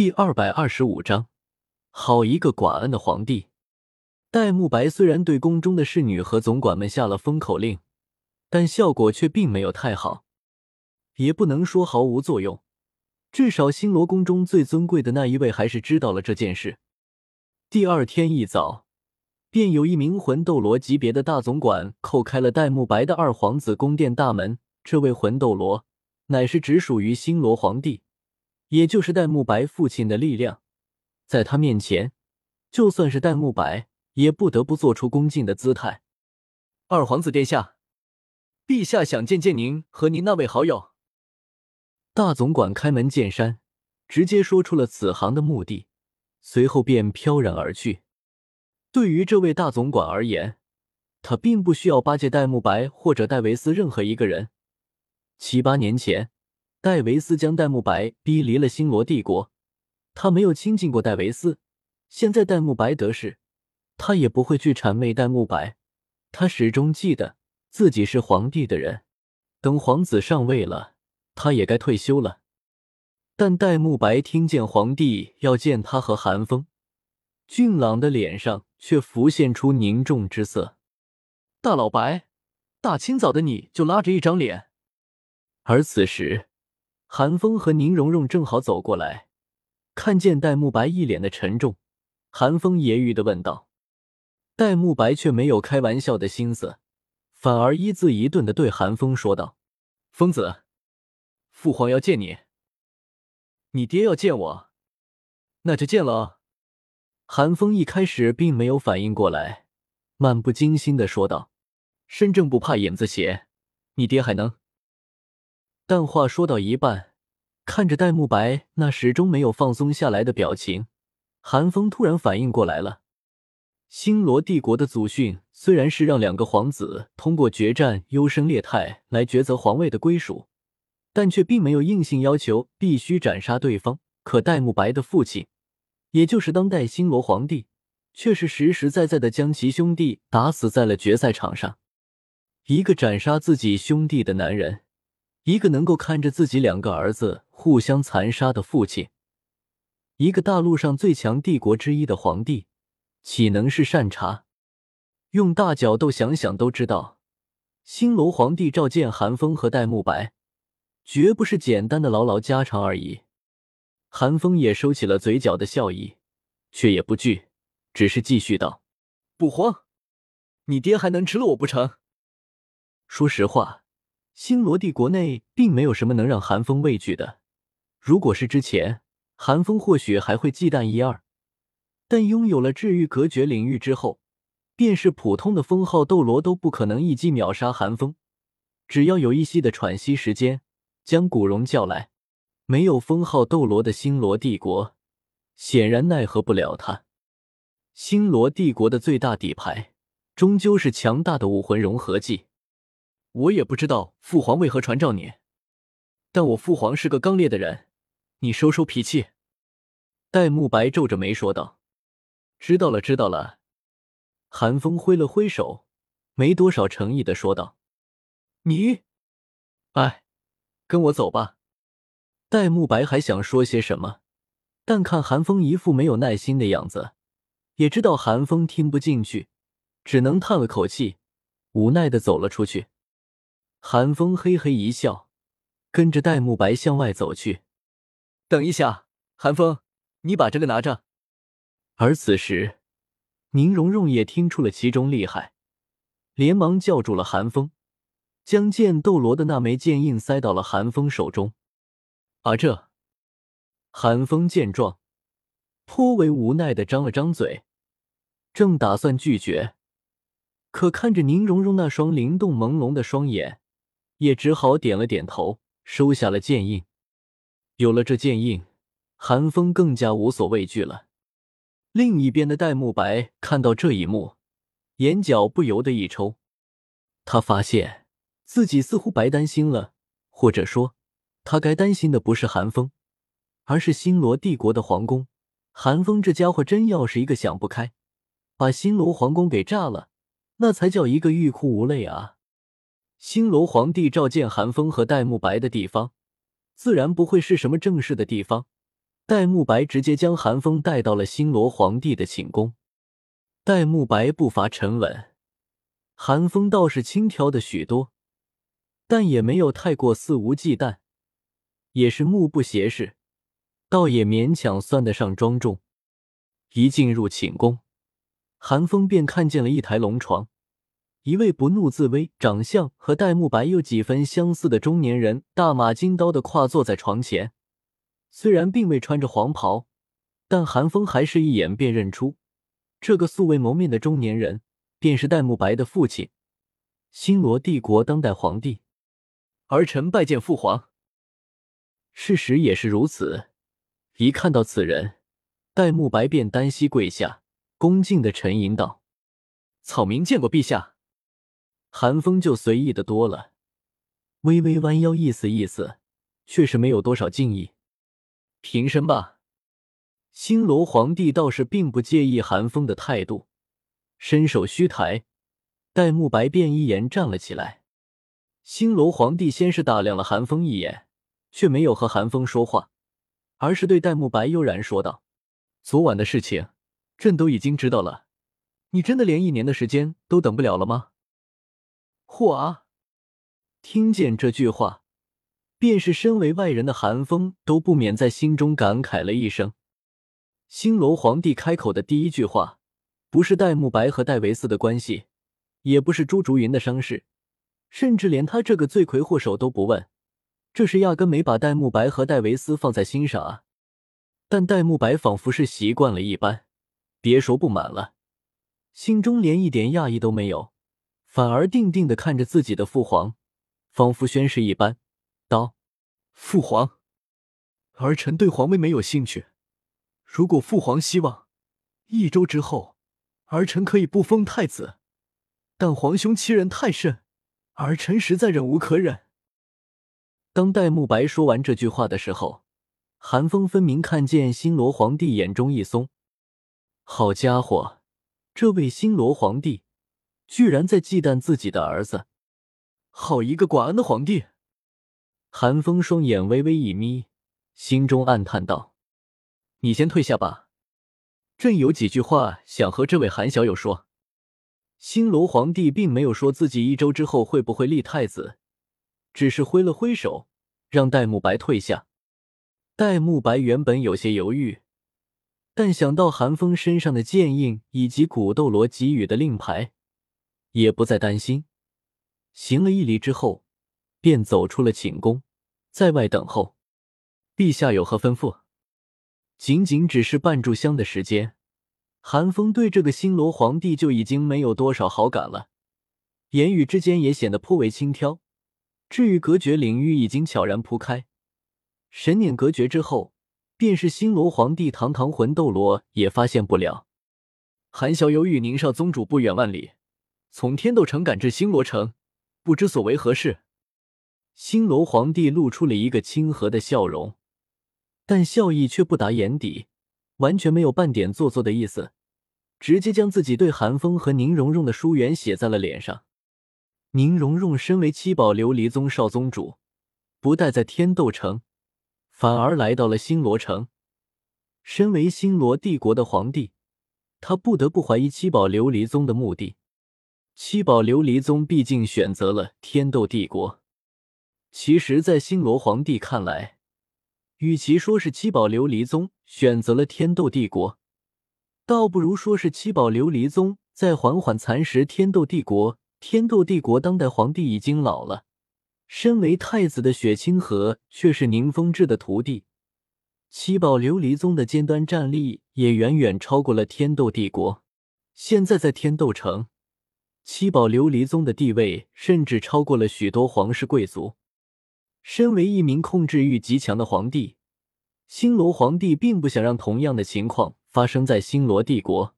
第二百二十五章，好一个寡恩的皇帝！戴沐白虽然对宫中的侍女和总管们下了封口令，但效果却并没有太好，也不能说毫无作用。至少星罗宫中最尊贵的那一位还是知道了这件事。第二天一早，便有一名魂斗罗级别的大总管叩开了戴沐白的二皇子宫殿大门。这位魂斗罗乃是直属于星罗皇帝。也就是戴沐白父亲的力量，在他面前，就算是戴沐白也不得不做出恭敬的姿态。二皇子殿下，陛下想见见您和您那位好友。大总管开门见山，直接说出了此行的目的，随后便飘然而去。对于这位大总管而言，他并不需要巴结戴沐白或者戴维斯任何一个人。七八年前。戴维斯将戴沐白逼离了星罗帝国，他没有亲近过戴维斯。现在戴沐白得势，他也不会去谄媚戴沐白。他始终记得自己是皇帝的人，等皇子上位了，他也该退休了。但戴沐白听见皇帝要见他和韩风，俊朗的脸上却浮现出凝重之色。大老白，大清早的你就拉着一张脸，而此时。韩风和宁荣荣正好走过来，看见戴沐白一脸的沉重，韩风揶揄的问道：“戴沐白却没有开玩笑的心思，反而一字一顿的对韩风说道：‘疯子，父皇要见你，你爹要见我，那就见了。’”韩风一开始并没有反应过来，漫不经心的说道：“身正不怕影子斜，你爹还能？”但话说到一半，看着戴沐白那始终没有放松下来的表情，韩风突然反应过来了。星罗帝国的祖训虽然是让两个皇子通过决战优胜劣汰来抉择皇位的归属，但却并没有硬性要求必须斩杀对方。可戴沐白的父亲，也就是当代星罗皇帝，却是实实在在的将其兄弟打死在了决赛场上。一个斩杀自己兄弟的男人。一个能够看着自己两个儿子互相残杀的父亲，一个大陆上最强帝国之一的皇帝，岂能是善茬？用大角度想想都知道，星罗皇帝召见韩风和戴沐白，绝不是简单的唠唠家常而已。韩风也收起了嘴角的笑意，却也不惧，只是继续道：“不慌，你爹还能吃了我不成？说实话。”星罗帝国内并没有什么能让韩风畏惧的。如果是之前，韩风或许还会忌惮一二，但拥有了治愈隔绝领域之后，便是普通的封号斗罗都不可能一击秒杀韩风。只要有一息的喘息时间，将古荣叫来，没有封号斗罗的星罗帝国，显然奈何不了他。星罗帝国的最大底牌，终究是强大的武魂融合技。我也不知道父皇为何传召你，但我父皇是个刚烈的人，你收收脾气。”戴沐白皱着眉说道。“知道了，知道了。”韩风挥了挥手，没多少诚意的说道。“你，哎，跟我走吧。”戴沐白还想说些什么，但看韩风一副没有耐心的样子，也知道韩风听不进去，只能叹了口气，无奈的走了出去。韩风嘿嘿一笑，跟着戴沐白向外走去。等一下，韩风，你把这个拿着。而此时，宁荣荣也听出了其中厉害，连忙叫住了韩风，将剑斗罗的那枚剑印塞到了韩风手中。啊，这！韩风见状，颇为无奈的张了张嘴，正打算拒绝，可看着宁荣荣那双灵动朦胧的双眼。也只好点了点头，收下了剑印。有了这剑印，韩风更加无所畏惧了。另一边的戴沐白看到这一幕，眼角不由得一抽。他发现自己似乎白担心了，或者说，他该担心的不是韩风，而是星罗帝国的皇宫。韩风这家伙真要是一个想不开，把星罗皇宫给炸了，那才叫一个欲哭无泪啊！星罗皇帝召见韩风和戴沐白的地方，自然不会是什么正式的地方。戴沐白直接将韩风带到了新罗皇帝的寝宫。戴沐白步伐沉稳，韩风倒是轻佻的许多，但也没有太过肆无忌惮，也是目不斜视，倒也勉强算得上庄重。一进入寝宫，韩风便看见了一台龙床，一位不怒自威、长相和戴沐白有几分相似的中年人，大马金刀的跨坐在床前。虽然并未穿着黄袍，但韩风还是一眼便认出，这个素未谋面的中年人便是戴沐白的父亲，新罗帝国当代皇帝。儿臣拜见父皇。事实也是如此，一看到此人，戴沐白便单膝跪下，恭敬的沉吟道：“草民见过陛下。”韩风就随意的多了，微微弯腰，意思意思，却是没有多少敬意。平身吧。新罗皇帝倒是并不介意韩风的态度，伸手虚抬，戴沐白便一言站了起来。新罗皇帝先是打量了韩风一眼，却没有和韩风说话，而是对戴沐白悠然说道：“昨晚的事情，朕都已经知道了。你真的连一年的时间都等不了了吗？”嚯啊！听见这句话。便是身为外人的韩风都不免在心中感慨了一声。星罗皇帝开口的第一句话，不是戴沐白和戴维斯的关系，也不是朱竹云的伤势，甚至连他这个罪魁祸首都不问，这是压根没把戴沐白和戴维斯放在心上啊。但戴沐白仿佛是习惯了一般，别说不满了，心中连一点讶异都没有，反而定定的看着自己的父皇，仿佛宣誓一般。道：“父皇，儿臣对皇位没有兴趣。如果父皇希望，一周之后，儿臣可以不封太子。但皇兄欺人太甚，儿臣实在忍无可忍。”当戴沐白说完这句话的时候，韩风分明看见新罗皇帝眼中一松。好家伙，这位新罗皇帝居然在忌惮自己的儿子！好一个寡恩的皇帝！韩风双眼微微一眯，心中暗叹道：“你先退下吧，朕有几句话想和这位韩小友说。”新罗皇帝并没有说自己一周之后会不会立太子，只是挥了挥手，让戴沐白退下。戴沐白原本有些犹豫，但想到韩风身上的剑印以及古斗罗给予的令牌，也不再担心，行了一礼之后。便走出了寝宫，在外等候。陛下有何吩咐？仅仅只是半炷香的时间，韩风对这个新罗皇帝就已经没有多少好感了，言语之间也显得颇为轻佻。至于隔绝领域，已经悄然铺开，神念隔绝之后，便是新罗皇帝堂堂魂斗罗也发现不了。韩小友与宁少宗主不远万里，从天斗城赶至星罗城，不知所为何事？星罗皇帝露出了一个亲和的笑容，但笑意却不达眼底，完全没有半点做作的意思，直接将自己对韩风和宁荣荣的疏远写在了脸上。宁荣荣身为七宝琉璃宗少宗主，不待在天斗城，反而来到了星罗城。身为星罗帝国的皇帝，他不得不怀疑七宝琉璃宗的目的。七宝琉璃宗毕竟选择了天斗帝国。其实，在星罗皇帝看来，与其说是七宝琉璃宗选择了天斗帝国，倒不如说是七宝琉璃宗在缓缓蚕食天斗帝国。天斗帝国当代皇帝已经老了，身为太子的雪清河却是宁风致的徒弟。七宝琉璃宗的尖端战力也远远超过了天斗帝国。现在在天斗城，七宝琉璃宗的地位甚至超过了许多皇室贵族。身为一名控制欲极强的皇帝，星罗皇帝并不想让同样的情况发生在星罗帝国。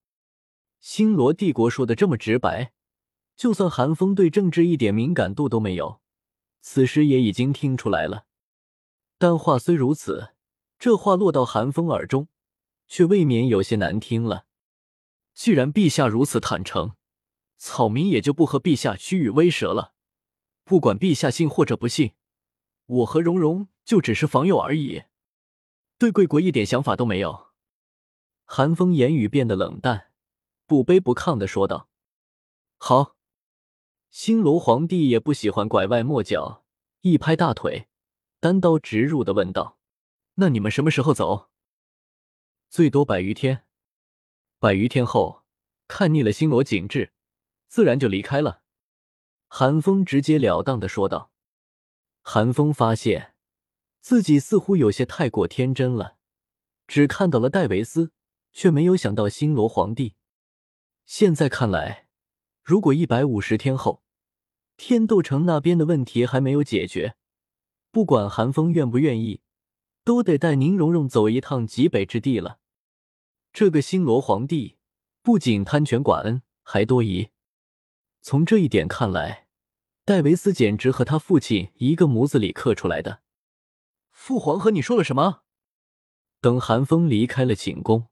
星罗帝国说的这么直白，就算韩风对政治一点敏感度都没有，此时也已经听出来了。但话虽如此，这话落到韩风耳中，却未免有些难听了。既然陛下如此坦诚，草民也就不和陛下虚与委蛇了。不管陛下信或者不信。我和蓉蓉就只是访友而已。对贵国一点想法都没有。韩风言语变得冷淡，不卑不亢的说道：“好。”星罗皇帝也不喜欢拐弯抹角，一拍大腿，单刀直入的问道：“那你们什么时候走？”“最多百余天。”“百余天后，看腻了星罗景致，自然就离开了。”韩风直截了当的说道。韩风发现自己似乎有些太过天真了，只看到了戴维斯，却没有想到星罗皇帝。现在看来，如果一百五十天后天斗城那边的问题还没有解决，不管韩风愿不愿意，都得带宁荣荣走一趟极北之地了。这个星罗皇帝不仅贪权寡恩，还多疑。从这一点看来。戴维斯简直和他父亲一个模子里刻出来的。父皇和你说了什么？等韩风离开了寝宫，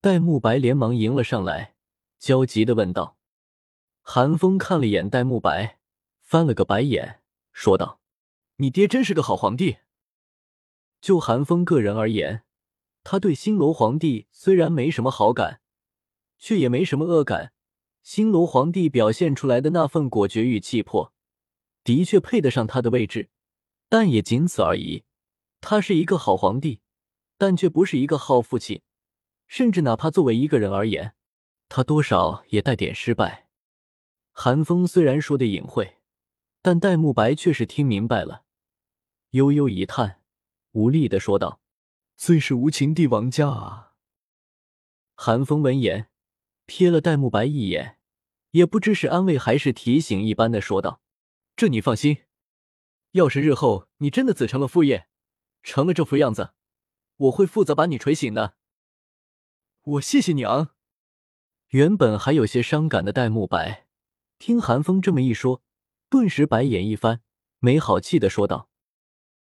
戴沐白连忙迎了上来，焦急的问道。韩风看了眼戴沐白，翻了个白眼，说道：“你爹真是个好皇帝。”就韩风个人而言，他对星罗皇帝虽然没什么好感，却也没什么恶感。星罗皇帝表现出来的那份果决与气魄，的确配得上他的位置，但也仅此而已。他是一个好皇帝，但却不是一个好父亲，甚至哪怕作为一个人而言，他多少也带点失败。韩风虽然说的隐晦，但戴沐白却是听明白了，悠悠一叹，无力的说道：“最是无情帝王家啊。”韩风闻言。瞥了戴沐白一眼，也不知是安慰还是提醒一般的说道：“这你放心，要是日后你真的子承了父业，成了这副样子，我会负责把你锤醒的。”我谢谢你啊！原本还有些伤感的戴沐白，听韩风这么一说，顿时白眼一翻，没好气的说道：“